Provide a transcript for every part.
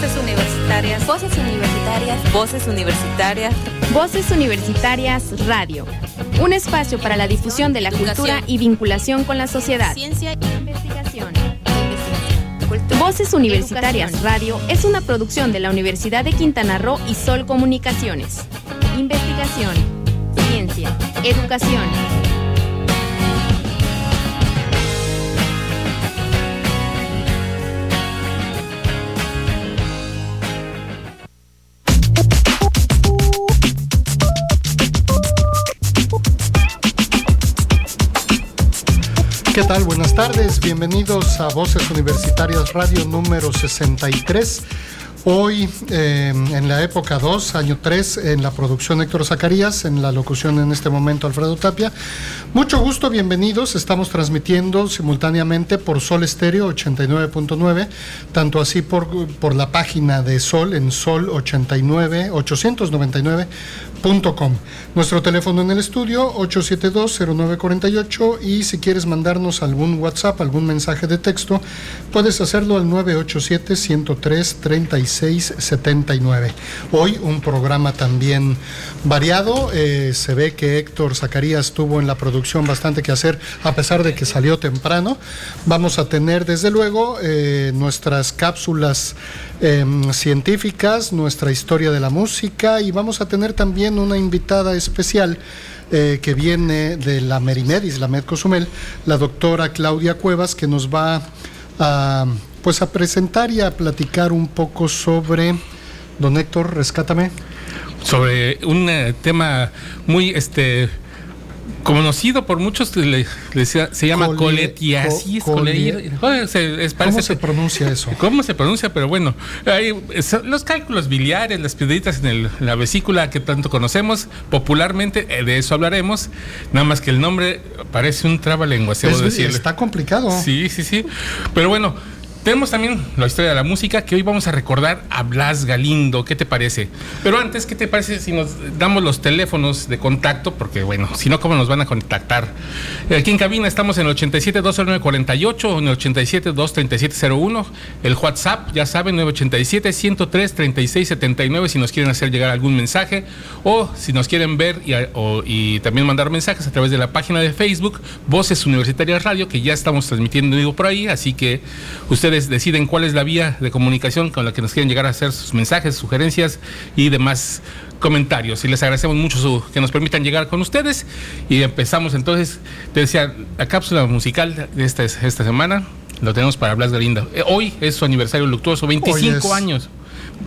Voces universitarias. Voces universitarias. Voces universitarias. Voces universitarias Radio. Un espacio para la difusión de la cultura y vinculación con la sociedad. Ciencia e investigación. Voces Universitarias Radio es una producción de la Universidad de Quintana Roo y Sol Comunicaciones. Investigación, ciencia, educación. ¿Qué tal? Buenas tardes, bienvenidos a Voces Universitarias Radio número 63. Hoy, eh, en la época 2, año 3, en la producción Héctor Zacarías, en la locución en este momento Alfredo Tapia. Mucho gusto, bienvenidos. Estamos transmitiendo simultáneamente por Sol Estéreo 89.9, tanto así por, por la página de Sol en Sol 89, 899 nuestro teléfono en el estudio 872-0948 y si quieres mandarnos algún WhatsApp, algún mensaje de texto, puedes hacerlo al 987-103-3679. Hoy un programa también variado. Eh, se ve que Héctor Zacarías tuvo en la producción bastante que hacer a pesar de que salió temprano. Vamos a tener desde luego eh, nuestras cápsulas em, científicas, nuestra historia de la música y vamos a tener también una invitada especial eh, que viene de la Merimedis, la Medcosumel, la doctora Claudia Cuevas, que nos va a, pues a presentar y a platicar un poco sobre, don Héctor, rescátame. Sobre un eh, tema muy este conocido por muchos, se llama coletiasis. ¿Cómo se pronuncia eso? ¿Cómo se pronuncia? Pero bueno, hay, los cálculos biliares, las piedritas en, la vesícula que tanto conocemos, popularmente eh, de eso hablaremos, nada más que el nombre parece un trabalenguas, Está complicado. Sí, sí, sí. Pero bueno, tenemos también la historia de la música que hoy vamos a recordar a Blas Galindo. ¿Qué te parece? Pero antes, ¿qué te parece si nos damos los teléfonos de contacto? Porque bueno, si no, ¿cómo nos van a contactar? Aquí en cabina estamos en el 87 209 48 o en el 87 237 El WhatsApp, ya saben, 987 103 36 79 si nos quieren hacer llegar algún mensaje o si nos quieren ver y, también mandar mensajes a través de la página de Facebook Voces Universitarias Radio que ya estamos transmitiendo por ahí, así que ustedes deciden cuál es la vía de comunicación con la que nos quieren llegar a hacer sus mensajes, sugerencias y demás comentarios. Y les agradecemos mucho que nos permitan llegar con ustedes. Y empezamos entonces, te decía, la cápsula musical de esta, esta semana. Lo tenemos para Blas Galindo. Eh, hoy es su aniversario luctuoso, 25 años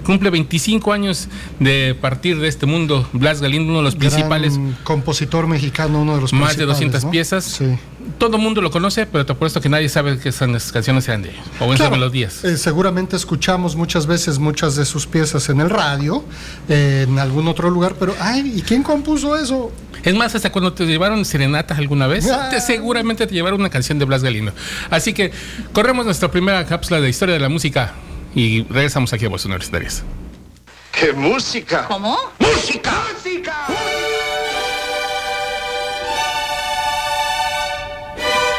cumple 25 años de partir de este mundo. Blas Galindo, uno de los principales. Compositor mexicano, uno de los Más de 200 piezas. Sí. Todo el mundo lo conoce, pero te apuesto que nadie sabe que esas canciones sean de él, o esas melodías. Eh, seguramente escuchamos muchas veces muchas de sus piezas en el radio, eh, en algún otro lugar, pero ay, ¿y quién compuso eso? Es más, hasta cuando te llevaron serenatas alguna vez, ah. te, seguramente te llevaron una canción de Blas Galindo. Así que corremos nuestra primera cápsula de historia de la música y regresamos aquí a Voces Universitarias. ¡Qué música! ¿Cómo? ¡Música! ¡Música!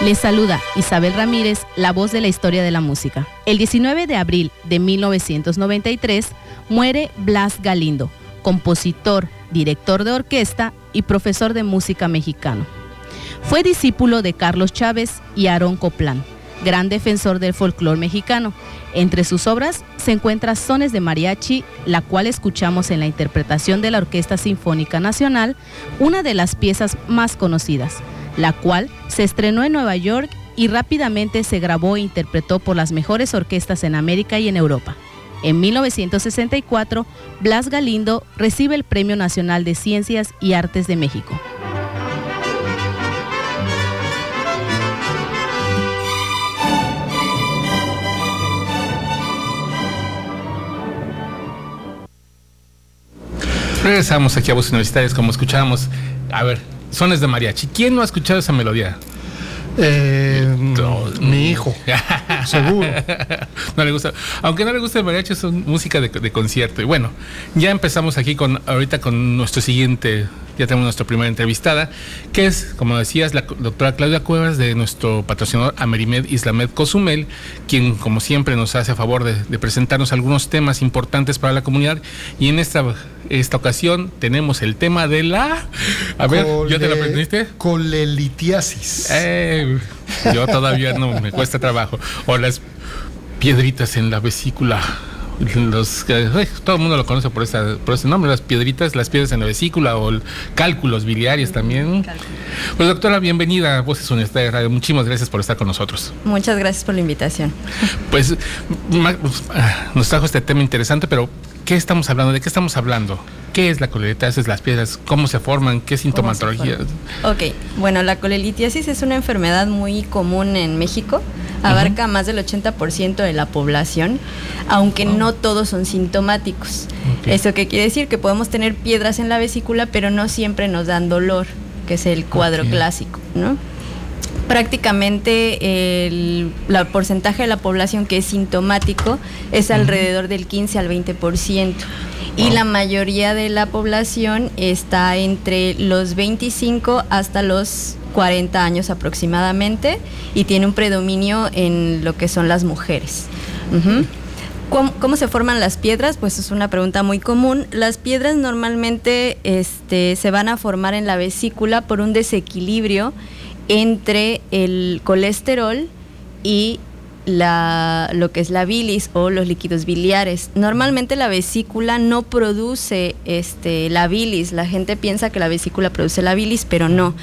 Les saluda Isabel Ramírez, la voz de la historia de la música. El 19 de abril de 1993 muere Blas Galindo, compositor, director de orquesta y profesor de música mexicano. Fue discípulo de Carlos Chávez y Aarón Copland gran defensor del folclore mexicano. Entre sus obras se encuentra Sones de Mariachi, la cual escuchamos en la interpretación de la Orquesta Sinfónica Nacional, una de las piezas más conocidas, la cual se estrenó en Nueva York y rápidamente se grabó e interpretó por las mejores orquestas en América y en Europa. En 1964, Blas Galindo recibe el Premio Nacional de Ciencias y Artes de México. Regresamos aquí a Voces Universitarias, como escuchábamos. A ver, sones de mariachi. ¿Quién no ha escuchado esa melodía? Eh, No. mi hijo, seguro. no le gusta. Aunque no le guste el mariachi, es música de, de concierto. Y bueno, ya empezamos aquí con ahorita con nuestro siguiente, ya tenemos nuestra primera entrevistada, que es, como decías, la doctora Claudia Cuevas de nuestro patrocinador Amerimed Islamed Cozumel, quien como siempre nos hace a favor de, de presentarnos algunos temas importantes para la comunidad. Y en esta, esta ocasión tenemos el tema de la... A ver, ¿ya te lo Cole- aprendiste? Colelitiasis. Eh, yo todavía no, me cuesta trabajo. O las piedritas en la vesícula. Los, todo el mundo lo conoce por, esa, por ese nombre, las piedritas, las piedras en la vesícula o el- cálculos biliares también. Pues doctora, bienvenida a Voces Universitarias Radio. Muchísimas gracias por estar con nosotros. Muchas gracias por la invitación. Pues ma- nos trajo este tema interesante, pero ¿qué estamos hablando? ¿De qué estamos hablando? ¿Qué es la colelitiasis, las piedras? ¿Cómo se forman? ¿Qué sintomatología? Ok, bueno, la colelitiasis es una enfermedad muy común en México. Abarca más del 80% de la población, aunque no todos son sintomáticos. ¿Eso qué quiere decir? Que podemos tener piedras en la vesícula, pero no siempre nos dan dolor, que es el cuadro clásico, ¿no? Prácticamente el la porcentaje de la población que es sintomático es alrededor del 15 al 20%. Y Wow. la mayoría de la población está entre los 25 hasta los 40 años aproximadamente y tiene un predominio en lo que son las mujeres. ¿Cómo, cómo se forman las piedras? Pues es una pregunta muy común. Las piedras normalmente este, se van a formar en la vesícula por un desequilibrio entre el colesterol y la, lo que es la bilis o los líquidos biliares. Normalmente la vesícula no produce este, la bilis. La gente piensa que la vesícula produce la bilis, pero no.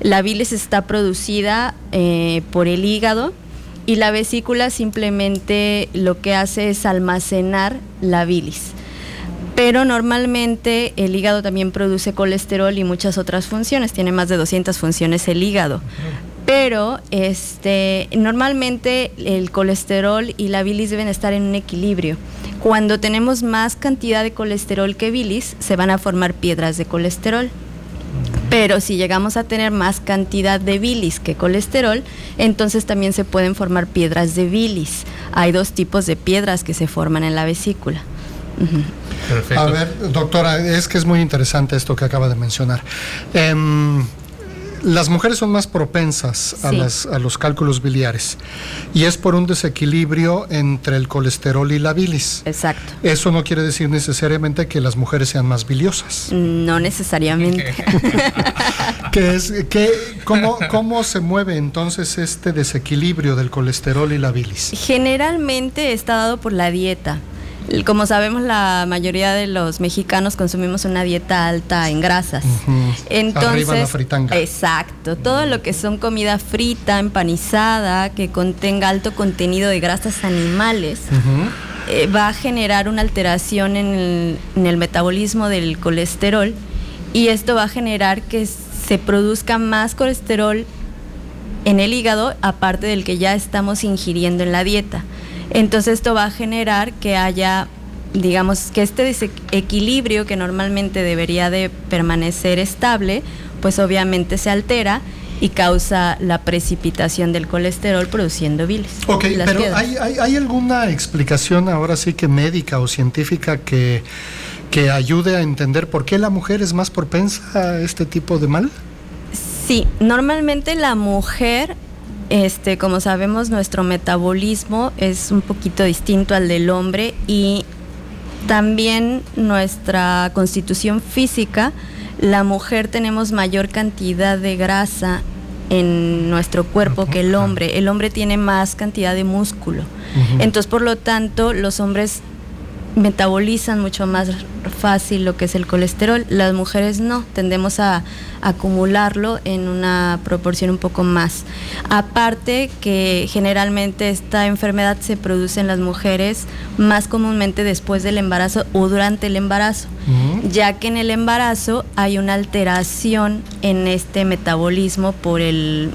La bilis está producida eh, por el hígado y la vesícula simplemente lo que hace es almacenar la bilis. Pero normalmente el hígado también produce colesterol y muchas otras funciones, tiene más de 200 funciones el hígado. Pero este, normalmente el colesterol y la bilis deben estar en un equilibrio. Cuando tenemos más cantidad de colesterol que bilis, se van a formar piedras de colesterol. Pero si llegamos a tener más cantidad de bilis que colesterol, entonces también se pueden formar piedras de bilis. Hay dos tipos de piedras que se forman en la vesícula. Perfecto. A ver, doctora, es que es muy interesante esto que acaba de mencionar. Em, las mujeres son más propensas a, Sí. las- a los cálculos biliares y es por un desequilibrio entre el colesterol y la bilis. Exacto. Eso no quiere decir necesariamente que las mujeres sean más biliosas. No necesariamente. ¿Qué es, qué, cómo, ¿Cómo se mueve entonces este desequilibrio del colesterol y la bilis? Generalmente está dado por la dieta. Como sabemos, la mayoría de los mexicanos consumimos una dieta alta en grasas. Entonces, Arriba la fritanga. exacto, todo lo que son comida frita, empanizada, que contenga alto contenido de grasas animales, eh, va a generar una alteración en el, en el metabolismo del colesterol y esto va a generar que se produzca más colesterol en el hígado aparte del que ya estamos ingiriendo en la dieta. Entonces esto va a generar que haya, digamos, que este desequilibrio que normalmente debería de permanecer estable, pues obviamente se altera y causa la precipitación del colesterol produciendo bilis. Ok, pero piedras. ¿hay, hay, hay alguna explicación ahora sí que médica o científica que, que ayude a entender por qué la mujer es más propensa a este tipo de mal? Sí, normalmente la mujer, este, como sabemos, nuestro metabolismo es un poquito distinto al del hombre y también nuestra constitución física, la mujer tenemos mayor cantidad de grasa en nuestro cuerpo que el hombre. El hombre tiene más cantidad de músculo. Entonces, por lo tanto, los hombres metabolizan mucho más fácil lo que es el colesterol. Las mujeres no, tendemos a acumularlo en una proporción un poco más. Aparte que generalmente esta enfermedad se produce en las mujeres más comúnmente después del embarazo o durante el embarazo, ya que en el embarazo hay una alteración en este metabolismo por el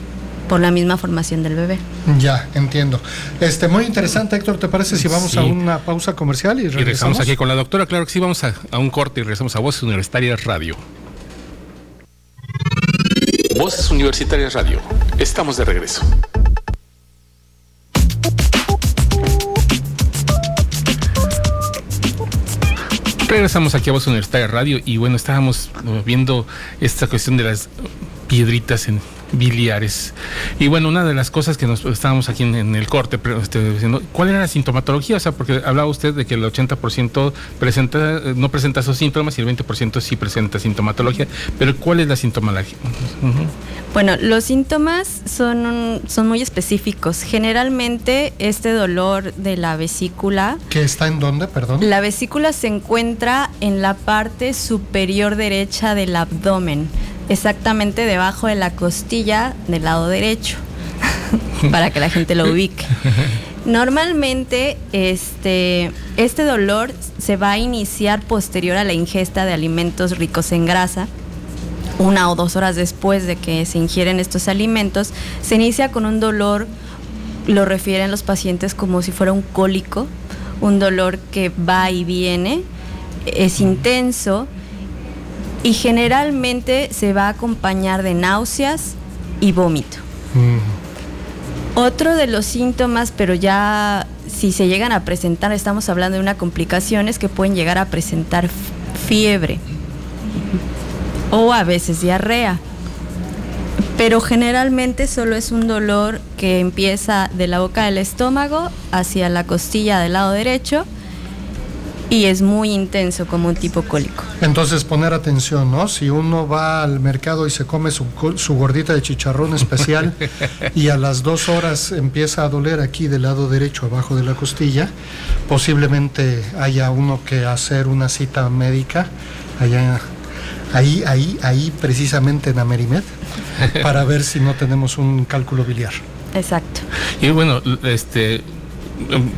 por la misma formación del bebé. Ya, entiendo. Este, muy interesante, Héctor. ¿Te parece si vamos Sí. a una pausa comercial y Y regresamos? regresamos aquí con la doctora. Claro que sí, vamos a, a un corte y regresamos a Voces Universitarias Radio. Voces Universitarias Radio. Estamos de regreso. Regresamos aquí a Voz Universitaria Radio y bueno, estábamos viendo esta cuestión de las piedritas en biliares. Y bueno, una de las cosas que nos estábamos aquí en, el corte este, diciendo, ¿cuál era la sintomatología? O sea, porque hablaba usted de que el 80% presenta, no presenta esos síntomas y el 20% sí presenta sintomatología, pero ¿cuál es la sintomatología? Bueno, los síntomas son, son muy específicos. Generalmente este dolor de la vesícula... ¿Que está en dónde, perdón? La vesícula se encuentra en la parte superior derecha del abdomen exactamente debajo de la costilla del lado derecho, para que la gente lo ubique. Normalmente este, este dolor se va a iniciar posterior a la ingesta de alimentos ricos en grasa. Una o dos horas después de que se ingieren estos alimentos, se inicia con un dolor, lo refieren los pacientes como si fuera un cólico, un dolor que va y viene, es intenso, y generalmente se va a acompañar de náuseas y vómito. Mm. Otro de los síntomas, pero ya si se llegan a presentar, estamos hablando de una complicación, es que pueden llegar a presentar fiebre o a veces diarrea. Pero generalmente solo es un dolor que empieza de la boca del estómago hacia la costilla del lado derecho y es muy intenso como un tipo cólico. Entonces poner atención, ¿no? Si uno va al mercado y se come su, gordita de chicharrón especial y a las dos horas empieza a doler aquí del lado derecho abajo de la costilla, posiblemente haya uno que hacer una cita médica allá, ahí, ahí, ahí precisamente en Amerimed para ver si no tenemos un cálculo biliar. Exacto. Y bueno, este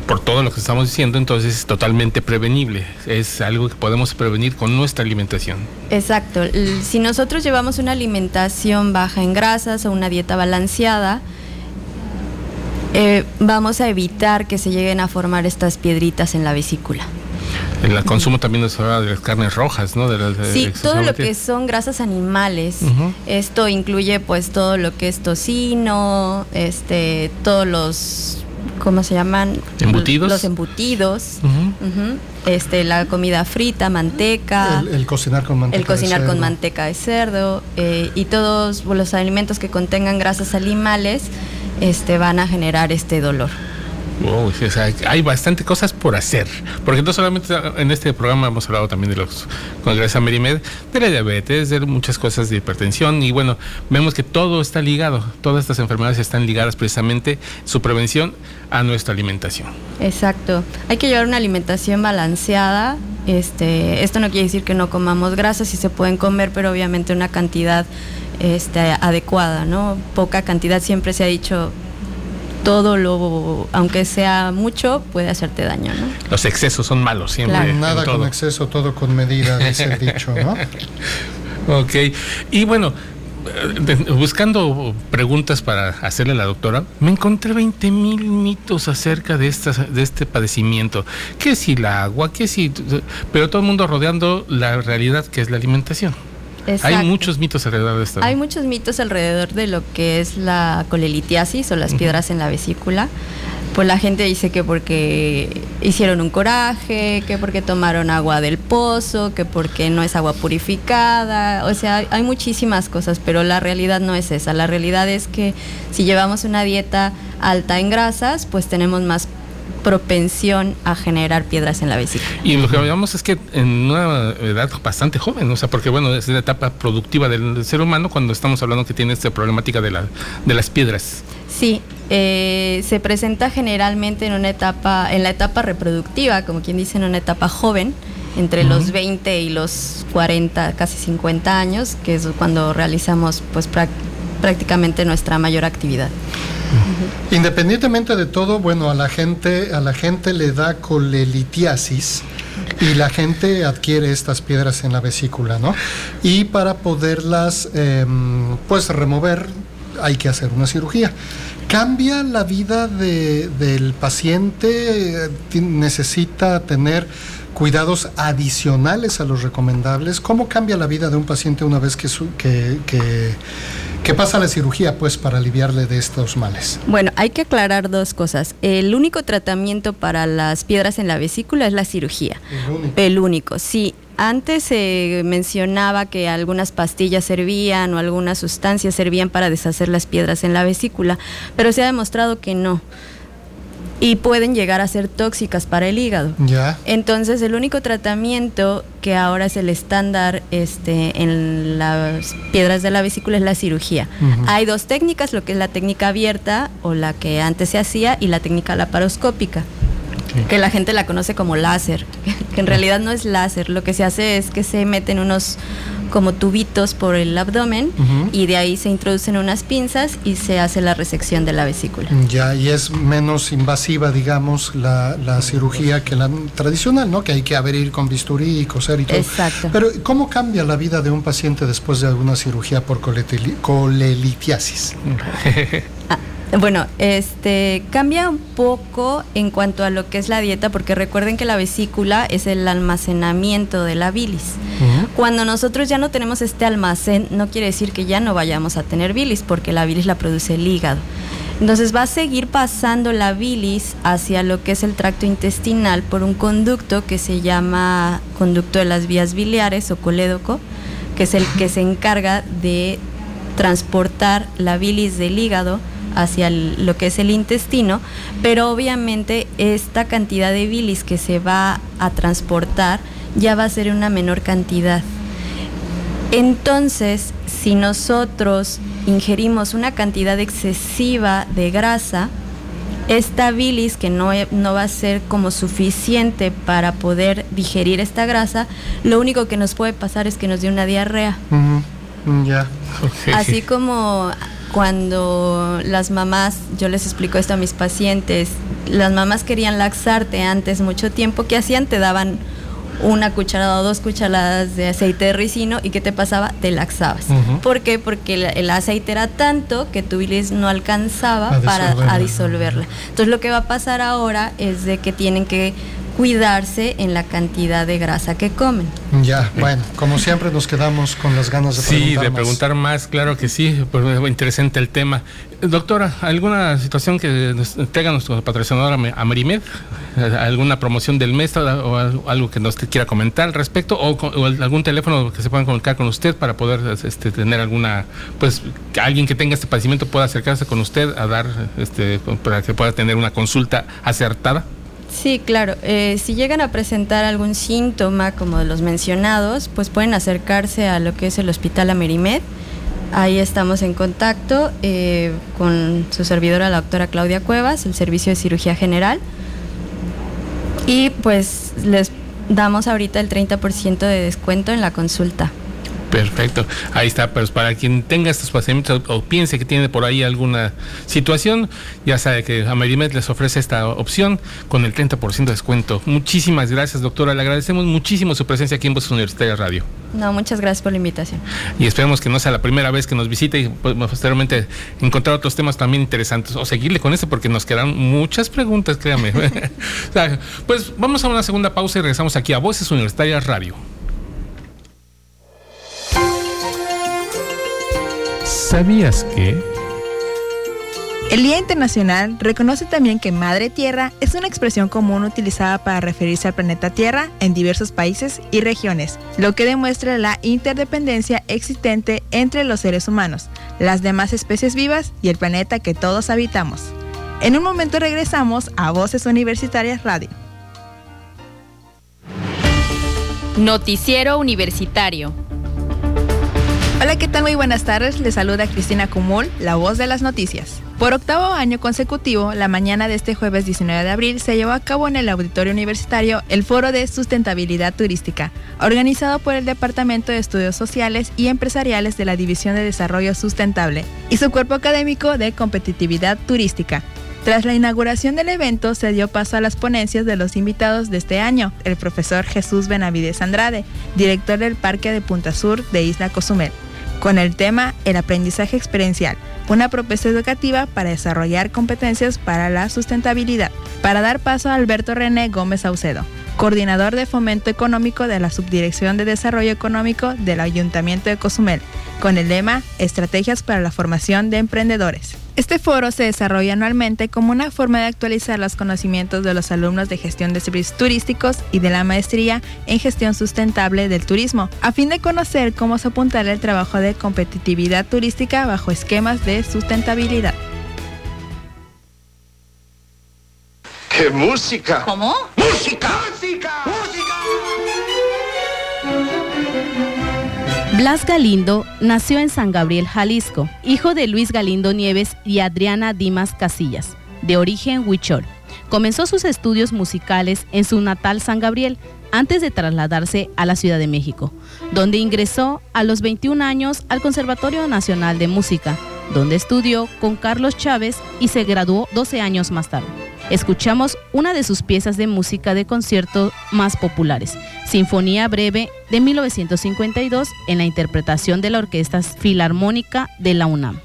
por todo lo que estamos diciendo, entonces es totalmente prevenible. Es algo que podemos prevenir con nuestra alimentación. Exacto. Si nosotros llevamos una alimentación baja en grasas o una dieta balanceada, eh, vamos a evitar que se lleguen a formar estas piedritas en la vesícula. El consumo también nos habla de las carnes rojas, ¿no? sí, todo lo que son grasas animales. Esto incluye pues todo lo que es tocino, este, todos los ¿cómo se llaman? Embutidos. Los embutidos, este, la comida frita, manteca. El, cocinar con manteca. El cocinar con manteca de cerdo eh, y todos los alimentos que contengan grasas animales este, van a generar este dolor hay bastante cosas por hacer, porque no solamente en este programa hemos hablado también de los congresos Amerimed, de la diabetes, de muchas cosas de hipertensión. Y bueno, vemos que todo está ligado, todas estas enfermedades están ligadas precisamente su prevención a nuestra alimentación. Exacto, hay que llevar una alimentación balanceada, este, esto no quiere decir que no comamos grasas, sí se pueden comer, pero obviamente una cantidad este, adecuada, ¿no? Poca cantidad, siempre se ha dicho todo lo, aunque sea mucho, puede hacerte daño, ¿no? Los excesos son malos siempre. Nada con exceso, todo con medida, dice el dicho, ¿no? ok. Y bueno, eh, buscando preguntas para hacerle a la doctora, me encontré 20 mil mitos acerca de, estas, de este padecimiento. ¿Qué si el agua? ¿Qué si...? Pero todo el mundo rodeando la realidad que es la alimentación. Hay muchos mitos alrededor de esto. Hay muchos mitos alrededor de lo que es la colelitiasis o las piedras en la vesícula. Pues la gente dice que porque hicieron un coraje, que porque tomaron agua del pozo, que porque no es agua purificada. O sea, hay muchísimas cosas, pero la realidad no es esa. La realidad es que si llevamos una dieta alta en grasas, pues tenemos más propensión a generar piedras en la vesícula. Y lo que hablamos es que en una edad bastante joven, o sea, porque bueno, es la etapa productiva del ser humano cuando estamos hablando que tiene esta problemática de, la, de las piedras. Sí, eh, se presenta generalmente en una etapa, en la etapa reproductiva, como quien dice, en una etapa joven, entre los 20 y los 40, casi 50 años, que es cuando realizamos pues prácticamente nuestra mayor actividad. Independientemente de todo, bueno, a la gente, a la gente le da colelitiasis y la gente adquiere estas piedras en la vesícula, ¿no? Y para poderlas, em, pues, remover, hay que hacer una cirugía. ¿Cambia la vida del paciente? ¿Necesita tener cuidados adicionales a los recomendables? ¿Cómo cambia la vida de un paciente una vez que, que ¿Qué pasa a la cirugía, pues, para aliviarle de estos males? Bueno, hay que aclarar dos cosas. El único tratamiento para las piedras en la vesícula es la cirugía. El único. El único, sí. Antes se mencionaba que algunas pastillas servían o algunas sustancias servían para deshacer las piedras en la vesícula, pero se ha demostrado que no. Y pueden llegar a ser tóxicas para el hígado. Ya. Entonces, el único tratamiento que ahora es el estándar este, en las piedras de la vesícula es la cirugía. Hay dos técnicas, lo que es la técnica abierta o la que antes se hacía y la técnica laparoscópica, que la gente la conoce como láser, que en realidad no es láser. Lo que se hace es que se meten unos como tubitos por el abdomen y de ahí se introducen unas pinzas y se hace la resección de la vesícula. Ya, y es menos invasiva, digamos, la, la cirugía que la tradicional, ¿no? Que hay que abrir con bisturí y coser y todo. Exacto. Pero, ¿cómo cambia la vida de un paciente después de alguna cirugía por coletili- colelitiasis? Bueno, este cambia un poco en cuanto a lo que es la dieta, porque recuerden que la vesícula es el almacenamiento de la bilis. Cuando nosotros ya no tenemos este almacén, no quiere decir que ya no vayamos a tener bilis, porque la bilis la produce el hígado. Entonces va a seguir pasando la bilis hacia lo que es el tracto intestinal por un conducto que se llama conducto de las vías biliares o colédoco, que es el que se encarga de transportar la bilis del hígado hacia el- lo que es el intestino, pero obviamente esta cantidad de bilis que se va a transportar ya va a ser una menor cantidad. Entonces, si nosotros ingerimos una cantidad excesiva de grasa, esta bilis que no, no va a ser como suficiente para poder digerir esta grasa, lo único que nos puede pasar es que nos dé una diarrea. Ya. Así como cuando las mamás, yo les explico esto a mis pacientes, las mamás querían laxarte antes mucho tiempo, ¿qué hacían? Te daban una cucharada o dos cucharadas de aceite de ricino y ¿qué te pasaba? Te laxabas. ¿Por qué? Porque el, el aceite era tanto que tu bilis no alcanzaba A para disolverla. a disolverla. Entonces lo que va a pasar ahora es de que tienen que cuidarse en la cantidad de grasa que comen. Ya, bueno, como siempre nos quedamos con las ganas de Sí, preguntar de más. preguntar más, claro que sí, pues interesante el tema. Doctora, ¿alguna situación que traiga nuestro patrocinador Am- Amerimed? ¿Alguna promoción del mes o algo- algo que nos quiera comentar al respecto? ¿O, con- o algún teléfono que se puedan comunicar con usted para poder este, tener alguna, pues, que alguien que tenga este padecimiento pueda acercarse con usted a dar, este, para que pueda tener una consulta acertada? Sí, claro. Eh, si llegan a presentar algún síntoma como los mencionados, pues pueden acercarse a lo que es el Hospital Amerimed. Ahí estamos en contacto eh, con su servidora, la doctora Claudia Cuevas, el Servicio de Cirugía General. Y pues les damos ahorita el 30% de descuento en la consulta. Perfecto, ahí está, pues para quien tenga estos padecimientos o, o piense que tiene por ahí alguna situación, ya sabe que Amerimed les ofrece esta opción con el 30% de descuento. Muchísimas gracias, doctora, le agradecemos muchísimo su presencia aquí en Voces Universitarias Radio. No, muchas gracias por la invitación. Y esperemos que no sea la primera vez que nos visite y pues, posteriormente encontrar otros temas también interesantes o seguirle con este porque nos quedan muchas preguntas, créame. Pues vamos a una segunda pausa y regresamos aquí a Voces Universitarias Radio. ¿Sabías que? El Día Internacional reconoce también que Madre Tierra es una expresión común utilizada para referirse al planeta Tierra en diversos países y regiones, lo que demuestra la interdependencia existente entre los seres humanos, las demás especies vivas y el planeta que todos habitamos. En un momento regresamos a Voces Universitarias Radio. Noticiero Universitario. Hola, ¿qué tal? Muy buenas tardes. Les saluda Cristina Cumul, la voz de las noticias. Por octavo año consecutivo, la mañana de este jueves 19 de abril se llevó a cabo en el Auditorio Universitario el Foro de Sustentabilidad Turística, organizado por el Departamento de Estudios Sociales y Empresariales de la División de Desarrollo Sustentable y su cuerpo académico de Competitividad Turística. Tras la inauguración del evento se dio paso a las ponencias de los invitados de este año, el profesor Jesús Benavides Andrade, director del Parque de Punta Sur de Isla Cozumel, con el tema El aprendizaje experiencial, una propuesta educativa para desarrollar competencias para la sustentabilidad. Para dar paso a Alberto René Gómez Saucedo, coordinador de fomento económico de la Subdirección de Desarrollo Económico del Ayuntamiento de Cozumel, con el lema Estrategias para la Formación de Emprendedores. Este foro se desarrolla anualmente como una forma de actualizar los conocimientos de los alumnos de gestión de servicios turísticos y de la maestría en gestión sustentable del turismo, a fin de conocer cómo se apuntará el trabajo de competitividad turística bajo esquemas de sustentabilidad. ¡Qué música! ¿Cómo? ¡Música! ¡Música! Blas Galindo nació en San Gabriel, Jalisco, hijo de Luis Galindo Nieves y Adriana Dimas Casillas, de origen huichol. Comenzó sus estudios musicales en su natal San Gabriel antes de trasladarse a la Ciudad de México, donde ingresó a los 21 años al Conservatorio Nacional de Música, donde estudió con Carlos Chávez y se graduó 12 años más tarde. Escuchamos una de sus piezas de música de concierto más populares, Sinfonía Breve de 1952 en la interpretación de la Orquesta Filarmónica de la UNAM.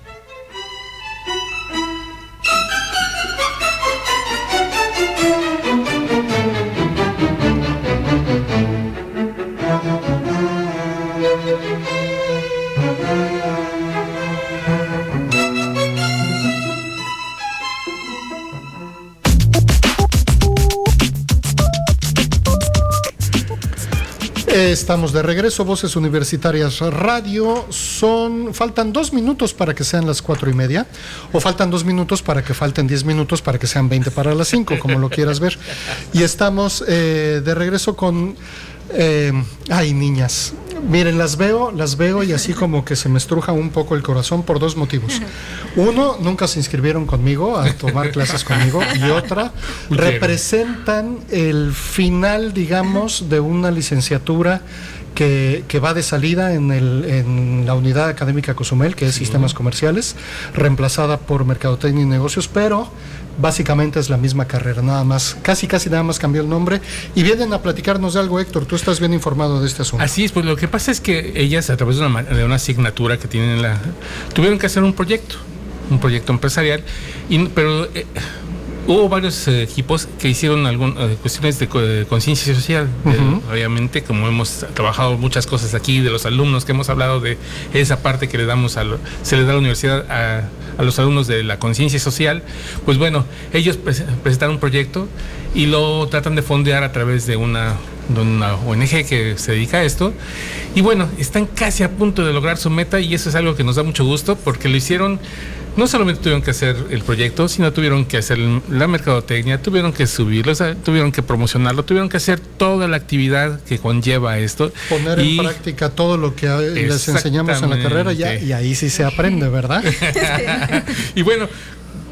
Estamos de regreso, Voces Universitarias Radio. Son, faltan dos minutos para que sean las cuatro y media, o faltan dos minutos para que falten diez minutos para que sean veinte para las cinco, como lo quieras ver. Y estamos eh, de regreso con eh, ay, niñas. Miren, las veo, las veo y así como que se me estruja un poco el corazón por dos motivos. Uno, nunca se inscribieron conmigo a tomar clases conmigo. Y otra, representan el final, digamos, de una licenciatura que, que, va de salida en, el, en, la unidad académica Cozumel, que es Sistemas Comerciales, reemplazada por Mercadotecnia y Negocios, pero básicamente es la misma carrera, nada más, casi casi nada más cambió el nombre. Y vienen a platicarnos de algo, Héctor, tú estás bien informado de este asunto. Así es, pues lo que pasa es que ellas a través de una, de una asignatura que tienen en la... tuvieron que hacer un proyecto, un proyecto empresarial, y, pero... Eh, hubo varios eh, equipos que hicieron algunas eh, cuestiones de, de conciencia social. Uh -huh. obviamente, como hemos trabajado muchas cosas aquí de los alumnos, que hemos hablado de esa parte que le damos a lo, se le da a la universidad a, a los alumnos de la conciencia social, pues bueno, ellos pres presentaron un proyecto y lo tratan de fondear a través de una, de una ONG que se dedica a esto. Y bueno, están casi a punto de lograr su meta y eso es algo que nos da mucho gusto porque lo hicieron no solamente tuvieron que hacer el proyecto, sino tuvieron que hacer la mercadotecnia, tuvieron que subirlo, o sea, tuvieron que promocionarlo, tuvieron que hacer toda la actividad que conlleva esto. Poner y en práctica todo lo que les enseñamos en la carrera ya, y ahí sí se aprende, ¿verdad? y bueno,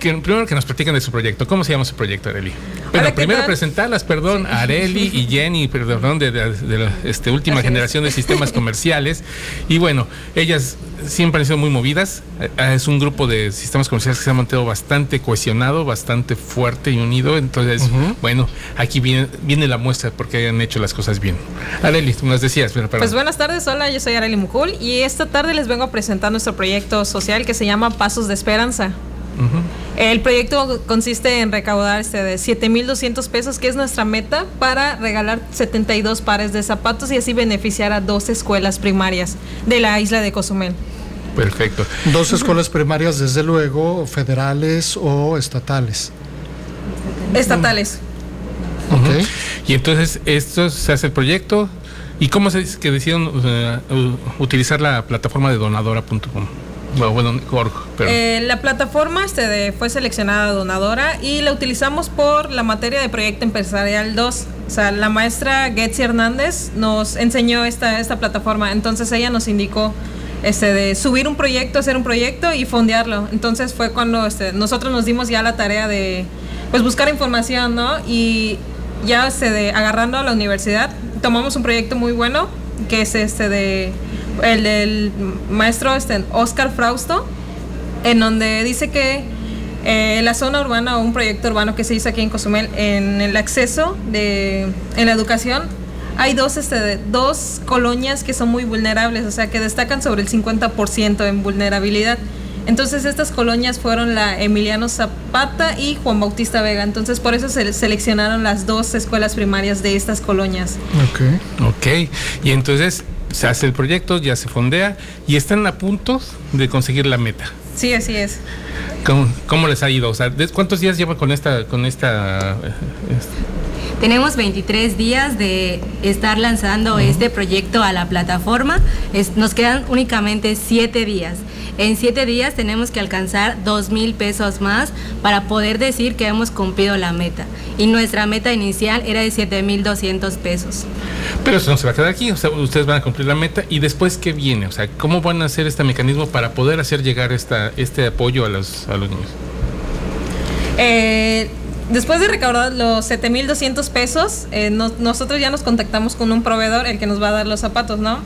que, primero que nos platican de su proyecto. ¿Cómo se llama su proyecto, Areli? Bueno, Hola, primero presentarlas, perdón, a Areli y Jenny, perdón, de, de, de la este, última Así generación es. de sistemas comerciales. Y bueno, ellas siempre han sido muy movidas. Es un grupo de sistemas comerciales que se ha mantenido bastante cohesionado, bastante fuerte y unido. Entonces, uh -huh. bueno, aquí viene, viene, la muestra porque han hecho las cosas bien. Areli, tú nos decías. Pero pues buenas tardes, hola, yo soy Areli Mujul y esta tarde les vengo a presentar nuestro proyecto social que se llama Pasos de Esperanza. Uh -huh. El proyecto consiste en recaudar este de 7.200 pesos, que es nuestra meta, para regalar 72 pares de zapatos y así beneficiar a dos escuelas primarias de la isla de Cozumel. Perfecto. Dos escuelas primarias, desde luego, federales o estatales. Estatales. Uh -huh. Y entonces, esto se hace el proyecto. ¿Y cómo se dice que decidieron uh, utilizar la plataforma de donadora.com? Bueno, Org, pero... eh, la plataforma este fue seleccionada donadora y la utilizamos por la materia de proyecto empresarial 2. O sea, la maestra Getzi Hernández nos enseñó esta, esta plataforma. Entonces ella nos indicó este, de subir un proyecto, hacer un proyecto y fondearlo. Entonces fue cuando este, nosotros nos dimos ya la tarea de pues buscar información, ¿no? Y ya este, de, agarrando a la universidad, tomamos un proyecto muy bueno que es este de el del maestro este, Oscar Frausto, en donde dice que eh, la zona urbana o un proyecto urbano que se hizo aquí en Cozumel, en el acceso de, en la educación, hay dos, este, dos colonias que son muy vulnerables, o sea, que destacan sobre el 50% en vulnerabilidad. Entonces estas colonias fueron la Emiliano Zapata y Juan Bautista Vega. Entonces por eso se seleccionaron las dos escuelas primarias de estas colonias. Ok. Ok. Y entonces se hace el proyecto, ya se fondea y están a punto de conseguir la meta. Sí, así es. ¿Cómo, les ha ido? O sea, ¿cuántos días lleva con esta, con esta? Tenemos 23 días de estar lanzando este proyecto a la plataforma. nos quedan únicamente 7 días. En 7 días tenemos que alcanzar 2 mil pesos más para poder decir que hemos cumplido la meta. Y nuestra meta inicial era de 7 mil 200 pesos. Pero eso no se va a quedar aquí, o sea, ustedes van a cumplir la meta y después qué viene, o sea, ¿cómo van a hacer este mecanismo para poder hacer llegar esta, este apoyo a los, a los niños? Eh, después de recaudar los 7.200 pesos, eh, nosotros ya nos contactamos con un proveedor, el que nos va a dar los zapatos, ¿no?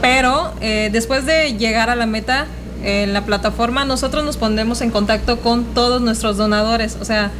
Pero eh, después de llegar a la meta en la plataforma, nosotros nos pondremos en contacto con todos nuestros donadores, o sea,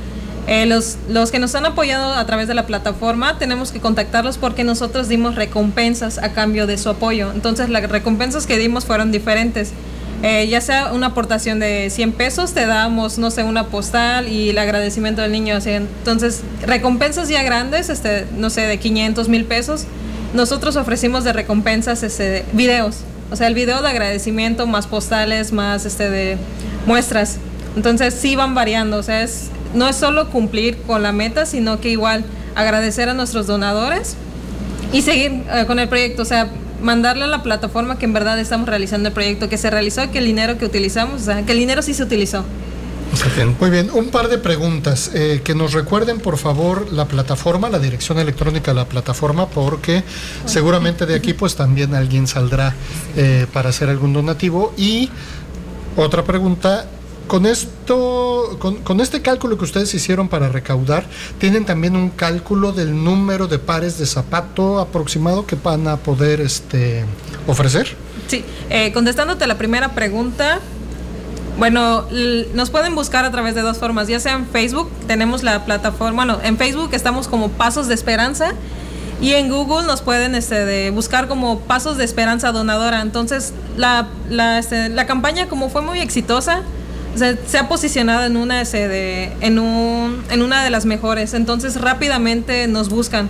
eh, los, los que nos han apoyado a través de la plataforma tenemos que contactarlos porque nosotros dimos recompensas a cambio de su apoyo. Entonces las recompensas que dimos fueron diferentes. Eh, ya sea una aportación de 100 pesos, te damos, no sé, una postal y el agradecimiento del niño. entonces, recompensas ya grandes, este, no sé, de 500 mil pesos, nosotros ofrecimos de recompensas este, videos. O sea, el video de agradecimiento, más postales, más este, de muestras. Entonces, sí van variando. O sea, es, no es solo cumplir con la meta, sino que igual agradecer a nuestros donadores y seguir eh, con el proyecto, o sea, mandarle a la plataforma que en verdad estamos realizando el proyecto, que se realizó, que el dinero que utilizamos, o sea, que el dinero sí se utilizó. Muy bien, un par de preguntas. Eh, que nos recuerden, por favor, la plataforma, la dirección electrónica de la plataforma, porque seguramente de aquí pues también alguien saldrá eh, para hacer algún donativo. Y otra pregunta, con esto, con, este cálculo que ustedes hicieron para recaudar, ¿tienen también un cálculo del número de pares de zapato aproximado que van a poder este, ofrecer? Sí, eh, contestándote la primera pregunta, bueno, nos pueden buscar a través de dos formas, ya sea en Facebook, tenemos la plataforma, bueno, en Facebook estamos como Pasos de Esperanza y en Google nos pueden este, buscar como Pasos de Esperanza Donadora. Entonces, la, la, este, la campaña como fue muy exitosa, se ha posicionado en una, de, en, un, en una de las mejores, entonces rápidamente nos buscan.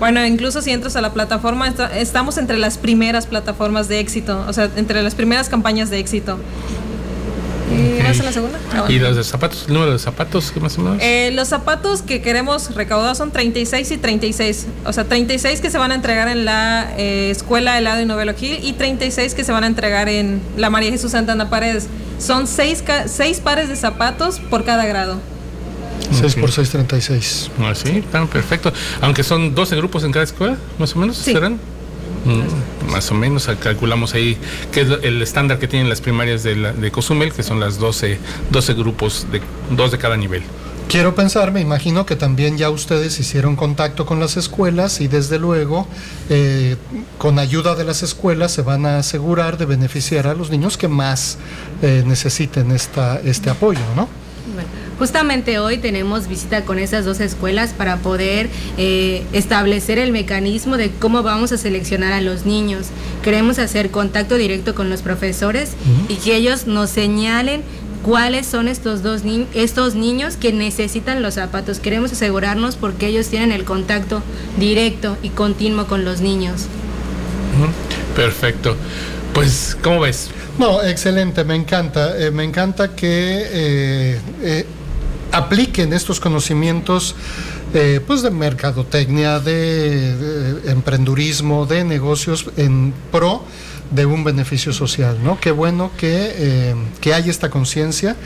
Bueno, incluso si entras a la plataforma, estamos entre las primeras plataformas de éxito, o sea, entre las primeras campañas de éxito. ¿Y la segunda? Ah, ¿Y los de zapatos? ¿El número de zapatos? ¿Qué más o menos? Eh, los zapatos que queremos recaudar son 36 y 36. O sea, 36 que se van a entregar en la eh, Escuela Helado y Novelo Gil y 36 que se van a entregar en la María Jesús Santana Paredes. Son 6 seis, pares de zapatos por cada grado. 6 por 6, 36. Ah, sí, están perfecto. Aunque son 12 grupos en cada escuela, más o menos, ¿serán? Mm, más o menos calculamos ahí que es el estándar que tienen las primarias de, la, de Cozumel, que son las 12, 12 grupos, de dos de cada nivel. Quiero pensar, me imagino que también ya ustedes hicieron contacto con las escuelas y desde luego eh, con ayuda de las escuelas se van a asegurar de beneficiar a los niños que más eh, necesiten esta, este apoyo, ¿no? Justamente hoy tenemos visita con esas dos escuelas para poder eh, establecer el mecanismo de cómo vamos a seleccionar a los niños. Queremos hacer contacto directo con los profesores y que ellos nos señalen cuáles son estos dos estos niños que necesitan los zapatos. Queremos asegurarnos porque ellos tienen el contacto directo y continuo con los niños. Perfecto. Pues, ¿cómo ves? No, excelente, me encanta. Eh, me encanta que eh, apliquen estos conocimientos eh, pues de mercadotecnia, de, emprendurismo, de negocios en pro de un beneficio social, ¿no? Qué bueno que, eh, que hay esta conciencia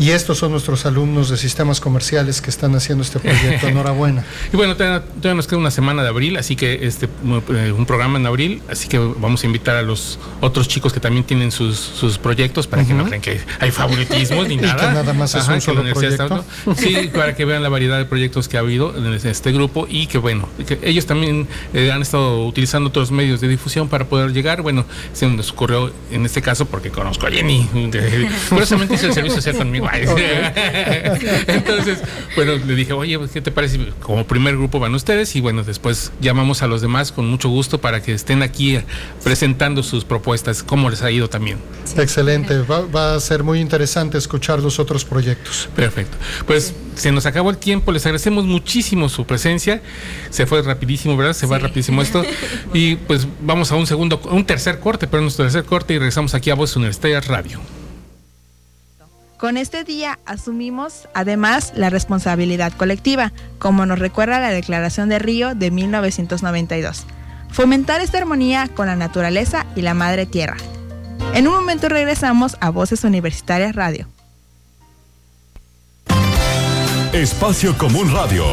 y estos son nuestros alumnos de sistemas comerciales que están haciendo este proyecto. Enhorabuena. y bueno, todavía, nos queda una semana de abril, así que este eh, un programa en abril, así que vamos a invitar a los otros chicos que también tienen sus, sus proyectos para que no crean que hay favoritismos ni nada. Y que nada más es un solo proyecto. sí, para que vean la variedad de proyectos que ha habido en este grupo y que bueno, que ellos también eh, han estado utilizando otros medios de difusión para poder llegar. Bueno, se nos ocurrió en este caso porque conozco a Jenny, curiosamente hice el servicio social conmigo Entonces, bueno, le dije, oye, pues, ¿qué te parece? Como primer grupo van ustedes y bueno, después llamamos a los demás con mucho gusto para que estén aquí presentando sus propuestas, cómo les ha ido también. Excelente, va, va a ser muy interesante escuchar los otros proyectos. Perfecto. Pues se nos acabó el tiempo, les agradecemos muchísimo su presencia. Se fue rapidísimo, ¿verdad? Se va rapidísimo esto. Y pues vamos a un segundo, un tercer corte, pero nuestro tercer corte y regresamos aquí a Voz Universitaria Radio. Con este día asumimos además la responsabilidad colectiva, como nos recuerda la Declaración de Río de 1992. Fomentar esta armonía con la naturaleza y la madre tierra. En un momento regresamos a Voces Universitarias Radio. Espacio Común Radio.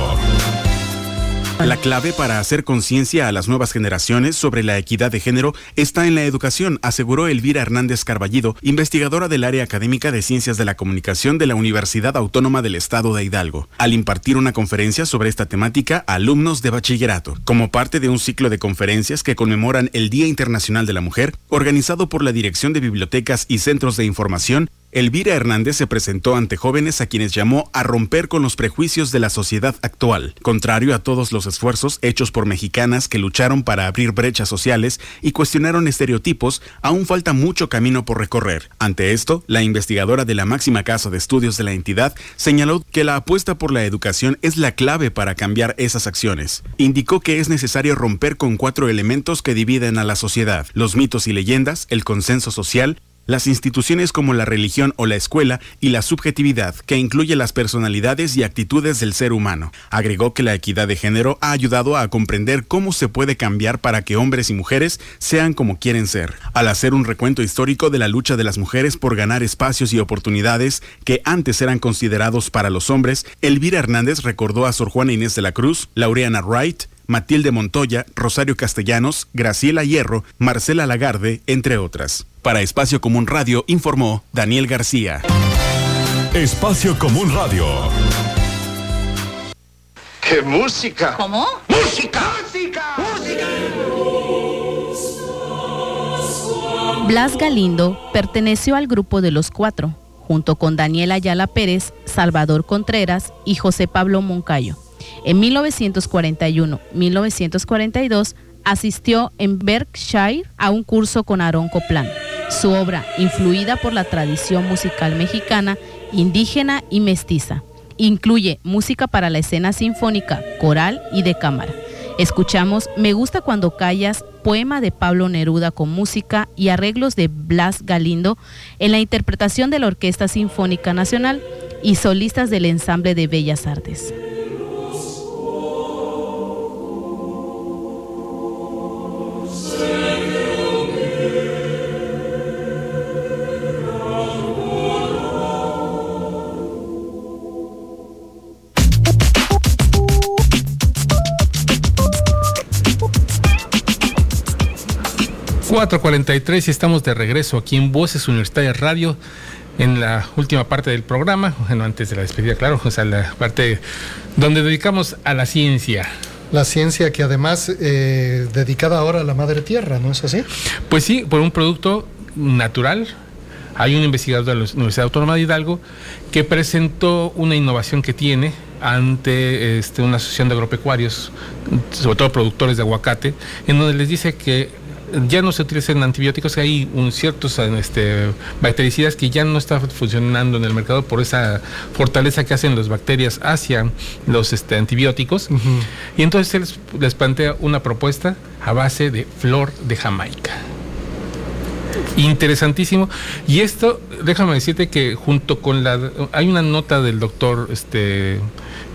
La clave para hacer conciencia a las nuevas generaciones sobre la equidad de género está en la educación, aseguró Elvira Hernández Carballido, investigadora del área académica de Ciencias de la Comunicación de la Universidad Autónoma del Estado de Hidalgo, al impartir una conferencia sobre esta temática a alumnos de bachillerato, como parte de un ciclo de conferencias que conmemoran el Día Internacional de la Mujer, organizado por la Dirección de Bibliotecas y Centros de Información Elvira Hernández se presentó ante jóvenes a quienes llamó a romper con los prejuicios de la sociedad actual. Contrario a todos los esfuerzos hechos por mexicanas que lucharon para abrir brechas sociales y cuestionaron estereotipos, aún falta mucho camino por recorrer. Ante esto, la investigadora de la máxima casa de estudios de la entidad señaló que la apuesta por la educación es la clave para cambiar esas acciones. Indicó que es necesario romper con cuatro elementos que dividen a la sociedad, los mitos y leyendas, el consenso social, las instituciones como la religión o la escuela y la subjetividad, que incluye las personalidades y actitudes del ser humano. Agregó que la equidad de género ha ayudado a comprender cómo se puede cambiar para que hombres y mujeres sean como quieren ser. Al hacer un recuento histórico de la lucha de las mujeres por ganar espacios y oportunidades que antes eran considerados para los hombres, Elvira Hernández recordó a Sor Juana Inés de la Cruz, Laureana Wright, Matilde Montoya, Rosario Castellanos, Graciela Hierro, Marcela Lagarde, entre otras. Para Espacio Común Radio informó Daniel García. Espacio Común Radio. ¡Qué música! ¿Cómo? ¡Música! ¡Música! Blas Galindo perteneció al grupo de los cuatro, junto con Daniel Ayala Pérez, Salvador Contreras y José Pablo Moncayo. En 1941-1942 asistió en Berkshire a un curso con Aarón Copland. Su obra, influida por la tradición musical mexicana, indígena y mestiza, incluye música para la escena sinfónica, coral y de cámara. Escuchamos Me gusta cuando callas, poema de Pablo Neruda con música y arreglos de Blas Galindo en la interpretación de la Orquesta Sinfónica Nacional y solistas del Ensamble de Bellas Artes. 4.43 y estamos de regreso aquí en Voces Universitarias Radio en la última parte del programa, bueno, antes de la despedida, claro, o sea, la parte donde dedicamos a la ciencia. La ciencia que además eh, dedicada ahora a la madre tierra, ¿no es así? Pues sí, por un producto natural. Hay un investigador de la Universidad Autónoma de Hidalgo que presentó una innovación que tiene ante este, una asociación de agropecuarios, sobre todo productores de aguacate, en donde les dice que ya no se utilizan antibióticos, hay un ciertos este, bactericidas que ya no están funcionando en el mercado por esa fortaleza que hacen las bacterias hacia los este, antibióticos. Y entonces él les, les plantea una propuesta a base de flor de Jamaica. Interesantísimo. Y esto, déjame decirte que junto con la... Hay una nota del doctor, este,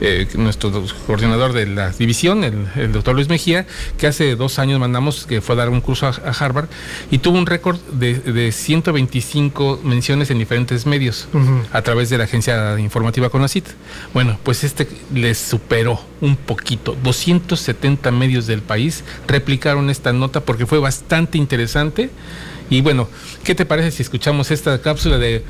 eh, nuestro coordinador de la división, el, doctor Luis Mejía, que hace dos años mandamos, que fue a dar un curso a, Harvard, y tuvo un récord de, 125 menciones en diferentes medios a través de la agencia informativa CONACIT. Bueno, pues este les superó un poquito. 270 medios del país replicaron esta nota porque fue bastante interesante. Y bueno, ¿qué te parece si escuchamos esta cápsula de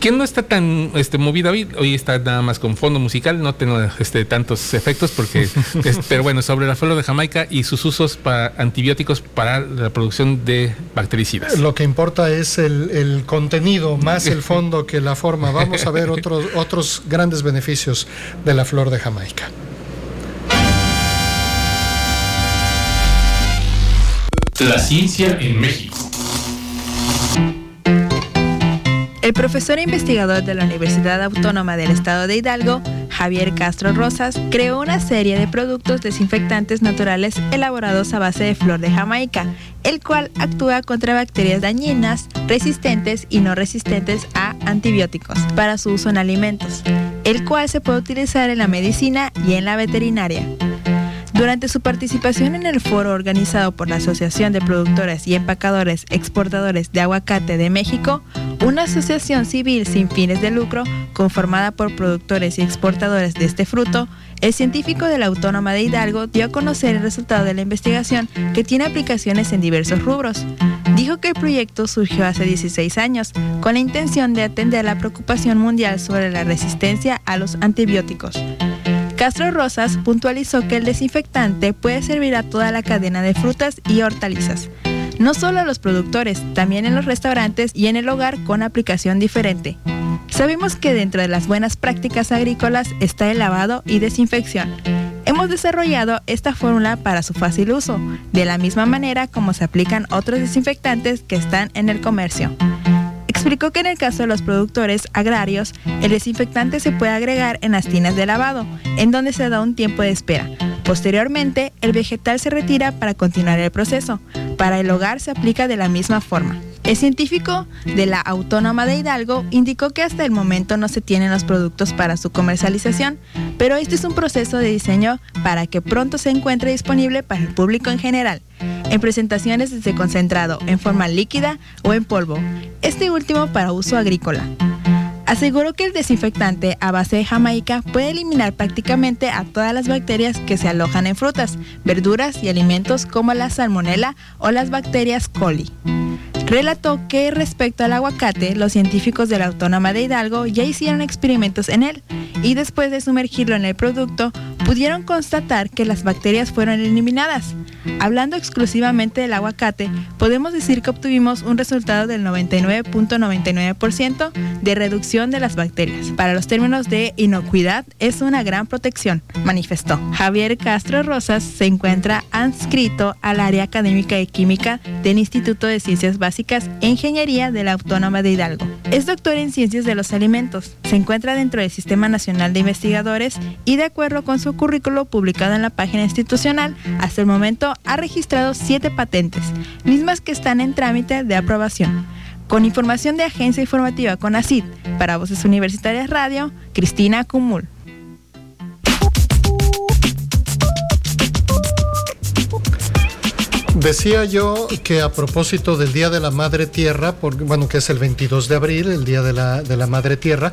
que no está tan este, movida hoy, hoy está nada más con fondo musical, no tengo este, tantos efectos porque, pero bueno, sobre la flor de Jamaica y sus usos para antibióticos para la producción de bactericidas. Lo que importa es el, el contenido, más el fondo que la forma. Vamos a ver otros, otros grandes beneficios de la flor de Jamaica. La ciencia en México. El profesor e investigador de la Universidad Autónoma del Estado de Hidalgo, Javier Castro Rosas, creó una serie de productos desinfectantes naturales elaborados a base de flor de Jamaica, el cual actúa contra bacterias dañinas, resistentes y no resistentes a antibióticos para su uso en alimentos, el cual se puede utilizar en la medicina y en la veterinaria. Durante su participación en el foro organizado por la Asociación de Productores y Empacadores Exportadores de Aguacate de México, una asociación civil sin fines de lucro conformada por productores y exportadores de este fruto, el científico de la Autónoma de Hidalgo dio a conocer el resultado de la investigación que tiene aplicaciones en diversos rubros. Dijo que el proyecto surgió hace 16 años con la intención de atender la preocupación mundial sobre la resistencia a los antibióticos. Castro Rosas puntualizó que el desinfectante puede servir a toda la cadena de frutas y hortalizas, no solo a los productores, también en los restaurantes y en el hogar con aplicación diferente. Sabemos que dentro de las buenas prácticas agrícolas está el lavado y desinfección. Hemos desarrollado esta fórmula para su fácil uso, de la misma manera como se aplican otros desinfectantes que están en el comercio. Explicó que en el caso de los productores agrarios, el desinfectante se puede agregar en las tinas de lavado, en donde se da un tiempo de espera. Posteriormente, el vegetal se retira para continuar el proceso. Para el hogar se aplica de la misma forma. El científico de la Autónoma de Hidalgo indicó que hasta el momento no se tienen los productos para su comercialización, pero este es un proceso de diseño para que pronto se encuentre disponible para el público en general, en presentaciones desde concentrado, en forma líquida o en polvo, este último para uso agrícola. Aseguró que el desinfectante a base de Jamaica puede eliminar prácticamente a todas las bacterias que se alojan en frutas, verduras y alimentos como la salmonela o las bacterias coli. Relató que respecto al aguacate, los científicos de la Autónoma de Hidalgo ya hicieron experimentos en él y después de sumergirlo en el producto pudieron constatar que las bacterias fueron eliminadas. Hablando exclusivamente del aguacate, podemos decir que obtuvimos un resultado del 99.99% de reducción de las bacterias. Para los términos de inocuidad, es una gran protección, manifestó. Javier Castro Rosas se encuentra adscrito al área académica de química del Instituto de Ciencias Básicas e Ingeniería de la Autónoma de Hidalgo. Es doctor en Ciencias de los Alimentos. Se encuentra dentro del Sistema Nacional de Investigadores y de acuerdo con su currículo publicado en la página institucional, hasta el momento ha registrado siete patentes, mismas que están en trámite de aprobación. Con información de Agencia Informativa CONACID, para Voces Universitarias Radio, Cristina Cumul. Decía yo que a propósito del Día de la Madre Tierra, bueno, que es el 22 de abril, el Día de la, de la Madre Tierra,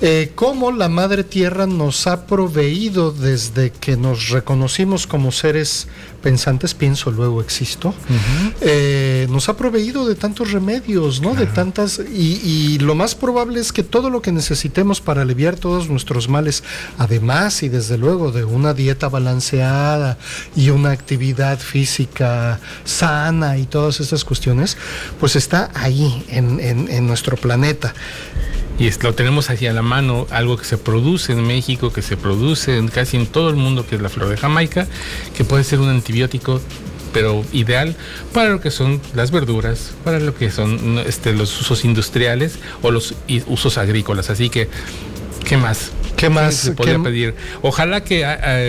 eh, cómo la Madre Tierra nos ha proveído desde que nos reconocimos como seres pensantes, pienso, luego existo, eh, nos ha proveído de tantos remedios, ¿no? De tantas, y, y, lo más probable es que todo lo que necesitemos para aliviar todos nuestros males, además y desde luego de una dieta balanceada y una actividad física sana y todas estas cuestiones, pues está ahí en, en, en nuestro planeta y lo tenemos hacia la mano, algo que se produce en México, que se produce en casi en todo el mundo, que es la flor de Jamaica, que puede ser un antibiótico pero ideal para lo que son las verduras, para lo que son este, los usos industriales o los usos agrícolas. Así que, ¿qué más? ¿Qué más se podría pedir? Ojalá que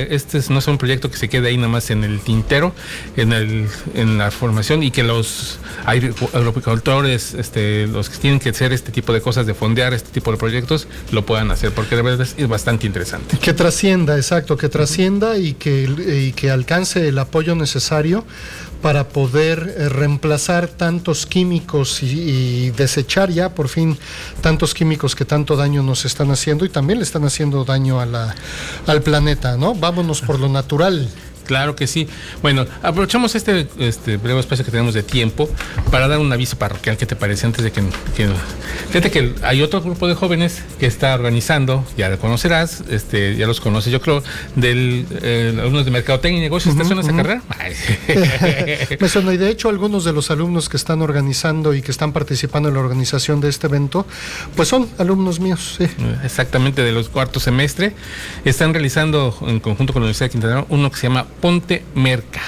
este no sea un proyecto que se quede ahí nada más en el tintero, en, el, en la formación y que los agricultores, este, los que tienen que hacer este tipo de cosas, de fondear este tipo de proyectos, lo puedan hacer, porque de verdad es, bastante interesante. Que trascienda, exacto, que trascienda y que, y que alcance el apoyo necesario para poder eh, reemplazar tantos químicos y, desechar ya por fin tantos químicos que tanto daño nos están haciendo y también le están haciendo daño al planeta, ¿no? Vámonos por lo natural. Claro que sí. Bueno, aprovechamos este, este breve espacio que tenemos de tiempo para dar un aviso parroquial. ¿Qué te parece? Antes de que, que fíjate que hay otro grupo de jóvenes que está organizando, ya lo conocerás, este, ya los conoces, yo creo, del eh, alumnos de Mercadotecnia y Negocios. ¿Te suena esa carrera? Me suena, y de hecho, algunos de los alumnos que están organizando y que están participando en la organización de este evento, pues son alumnos míos. Sí. Exactamente, de los cuarto semestre. Están realizando en conjunto con la Universidad de Quintana uno que se llama Ponte Merca.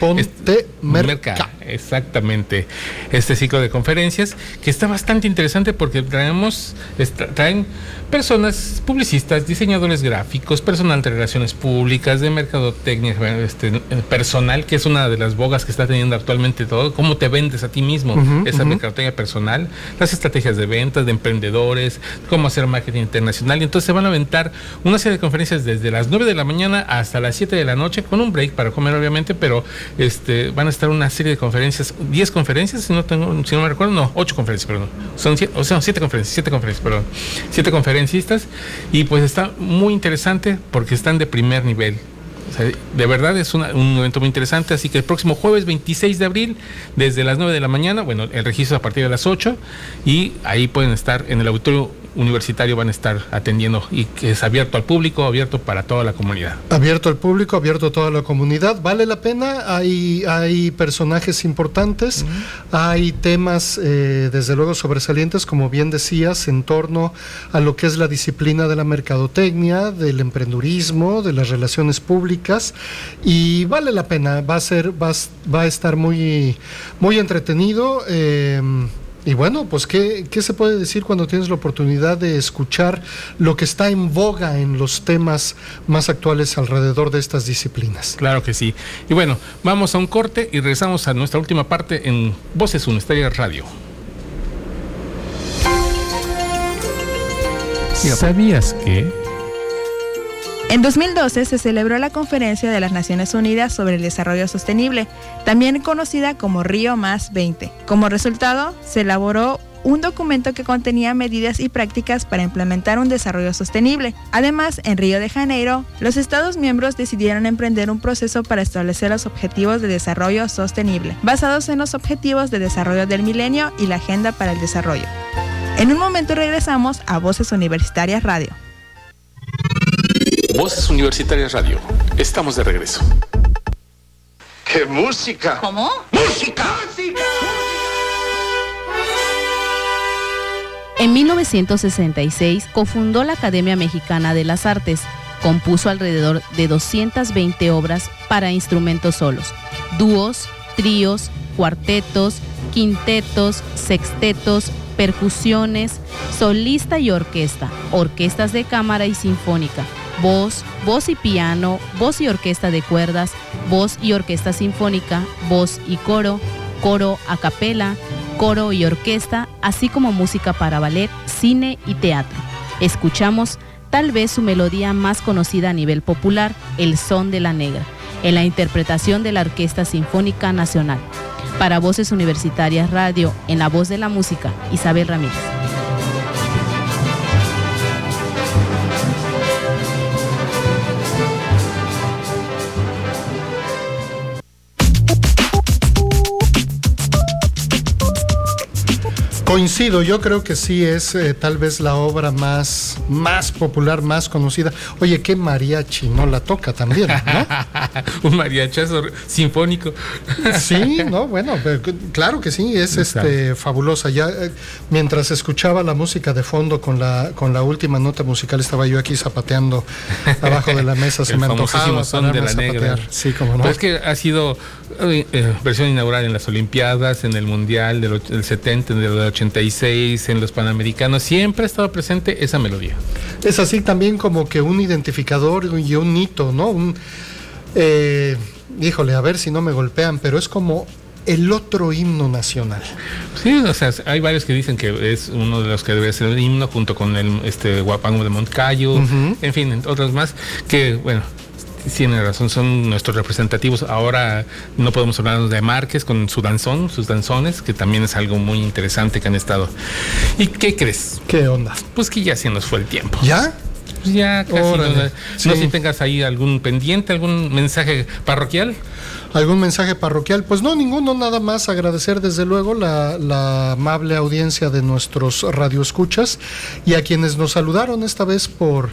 Ponte Merca. Exactamente. Este ciclo de conferencias que está bastante interesante porque traemos, traen personas, publicistas, diseñadores gráficos, personal de relaciones públicas, de mercadotecnia, este, personal, que es una de las bogas que está teniendo actualmente todo, cómo te vendes a ti mismo, esa mercadotecnia personal, las estrategias de ventas, de emprendedores, cómo hacer marketing internacional. Y entonces se van a aventar una serie de conferencias desde las 9 de la mañana hasta las 7 de la noche, con un break para comer, obviamente, pero este, van a estar una serie de conferencias, 10 conferencias, si no, tengo, si no me recuerdo, no, 8 conferencias, perdón. Son, o sea, 7 conferencias, 7 conferencias, perdón. 7 conferencias y pues está muy interesante porque están de primer nivel. de verdad es un evento muy interesante, así que el próximo jueves 26 de abril, desde las 9 de la mañana, bueno, el registro a partir de las 8 y ahí pueden estar en el auditorio universitario van a estar atendiendo y que es abierto al público, abierto para toda la comunidad. Abierto al público, abierto a toda la comunidad. Vale la pena, hay, hay personajes importantes, hay temas eh, desde luego sobresalientes, como bien decías, en torno a lo que es la disciplina de la mercadotecnia, del emprendurismo, de las relaciones públicas y vale la pena, va a ser, va, va a estar muy, muy entretenido. Eh, y bueno, pues ¿qué, ¿qué, se puede decir cuando tienes la oportunidad de escuchar lo que está en boga en los temas más actuales alrededor de estas disciplinas? Claro que sí. Y bueno, vamos a un corte y regresamos a nuestra última parte en Voces Universitarias Radio. ¿Sabías que... En 2012 se celebró la Conferencia de las Naciones Unidas sobre el Desarrollo Sostenible, también conocida como Río Más 20. Como resultado, se elaboró un documento que contenía medidas y prácticas para implementar un desarrollo sostenible. Además, en Río de Janeiro, los Estados miembros decidieron emprender un proceso para establecer los objetivos de desarrollo sostenible, basados en los objetivos de desarrollo del milenio y la Agenda para el Desarrollo. En un momento regresamos a Voces Universitarias Radio. Voces Universitarias Radio. Estamos de regreso. ¡Qué música! ¿Cómo? ¡Música! ¡Música! En 1966 cofundó la Academia Mexicana de las Artes. Compuso alrededor de 220 obras para instrumentos solos, dúos, tríos, cuartetos, quintetos, sextetos, percusiones, solista y orquesta, orquestas de cámara y sinfónica, voz, voz y piano, voz y orquesta de cuerdas, voz y orquesta sinfónica, voz y coro, coro a capela, coro y orquesta, así como música para ballet, cine y teatro. Escuchamos tal vez su melodía más conocida a nivel popular, El Son de la Negra, en la interpretación de la Orquesta Sinfónica Nacional. Para Voces Universitarias Radio, en la voz de la música, Isabel Ramírez. Coincido, yo creo que sí es eh, tal vez la obra más, más popular, más conocida. Oye, qué mariachi no la toca también, ¿no? Un mariachazo sinfónico. sí, no, bueno, claro que sí, es este fabulosa. Ya eh, mientras escuchaba la música de fondo con la con la última nota musical estaba yo aquí zapateando abajo de la mesa, se me antojaba son de la negra. Sí, como no. Pues es que ha sido eh, versión inaugural en las Olimpiadas, en el Mundial del, del 70, del 86, en los Panamericanos, siempre ha estado presente esa melodía. Es así también como que un identificador y un hito, ¿no? Un, eh, híjole, a ver si no me golpean, pero es como el otro himno nacional. Sí, o sea, hay varios que dicen que es uno de los que debe ser el himno junto con el este Guapango de Moncayo, en fin, otros más que bueno, tiene razón, son nuestros representativos. Ahora no podemos hablar de Márquez con su danzón, sus danzones, que también es algo muy interesante que han estado. ¿Y qué crees? ¿Qué onda? Pues que ya se nos fue el tiempo. ¿Ya? pues ya casi. Órale, no, no sí. sé si tengas ahí algún pendiente, algún mensaje parroquial. ¿Algún mensaje parroquial? Pues no, ninguno, nada más agradecer desde luego la, la amable audiencia de nuestros radioescuchas y a quienes nos saludaron esta vez por,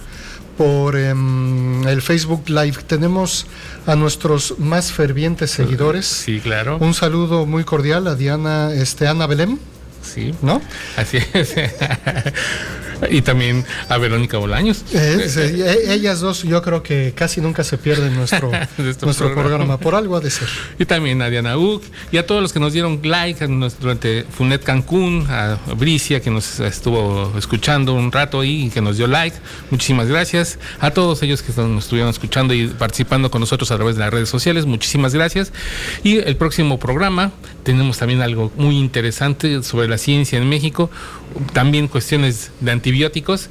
por em, el Facebook Live. Tenemos a nuestros más fervientes seguidores. Sí, claro. Un saludo muy cordial a Diana, este, Ana Belém, Sí, ¿no? así es. y también a Verónica Bolaños. Eh, sí, e- ellas dos yo creo que casi nunca se pierden nuestro, Nuestro nuestro programa. programa. por algo ha de ser. Y también a Diana Uc y a todos los que nos dieron like durante Funet Cancún, a Bricia que nos estuvo escuchando un rato ahí y que nos dio like. Muchísimas gracias. A todos ellos que nos estuvieron escuchando y participando con nosotros a través de las redes sociales, muchísimas gracias. Y el próximo programa tenemos también algo muy interesante sobre la ciencia en México, también cuestiones de antibióticos.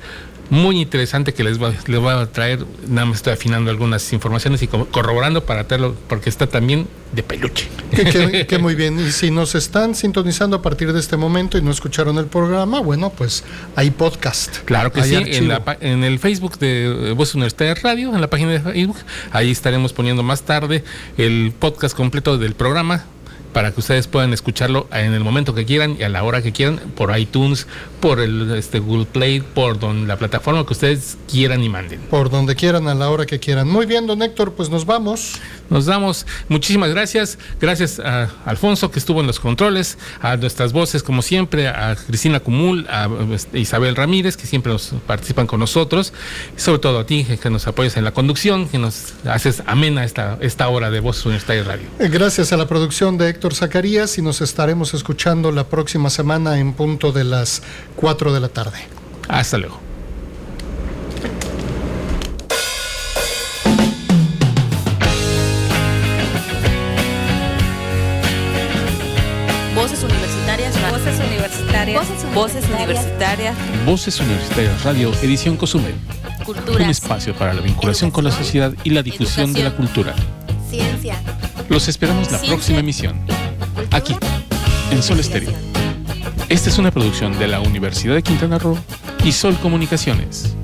Muy interesante que les va, les voy a traer, nada más estoy afinando algunas informaciones y co- corroborando para traerlo, porque está también de peluche. Que, que- que muy bien. Y si nos están sintonizando a partir de este momento y no escucharon el programa, bueno, pues hay podcast. Claro que Hay sí, en, la en el Facebook de eh, Voz Universitaria Radio, en la página de Facebook, ahí estaremos poniendo más tarde el podcast completo del programa para que ustedes puedan escucharlo en el momento que quieran y a la hora que quieran, por iTunes, por el este, Google Play, por don, la plataforma que ustedes quieran y manden. Por donde quieran, a la hora que quieran. Muy bien, don Héctor, pues nos vamos. Nos damos muchísimas gracias. Gracias a Alfonso que estuvo en los controles, a nuestras voces como siempre, a Cristina Cumul, a este, Isabel Ramírez que siempre nos participan con nosotros, y sobre todo a ti que nos apoyas en la conducción, que nos haces amena esta, esta hora de Voces Universitarias Radio. Eh, Gracias a la producción de Héctor Zacarías y nos estaremos escuchando la próxima semana en punto de las 4 de la tarde. Hasta luego. Voces Universitarias. Voces Universitarias Radio, edición Cozumel. Un Culturas. espacio para la vinculación con la sociedad y la difusión de la cultura. Ciencia. Los esperamos la Ciencia. próxima emisión. Aquí, en Sol Estéreo. Esta es una producción de la Universidad de Quintana Roo y Sol Comunicaciones.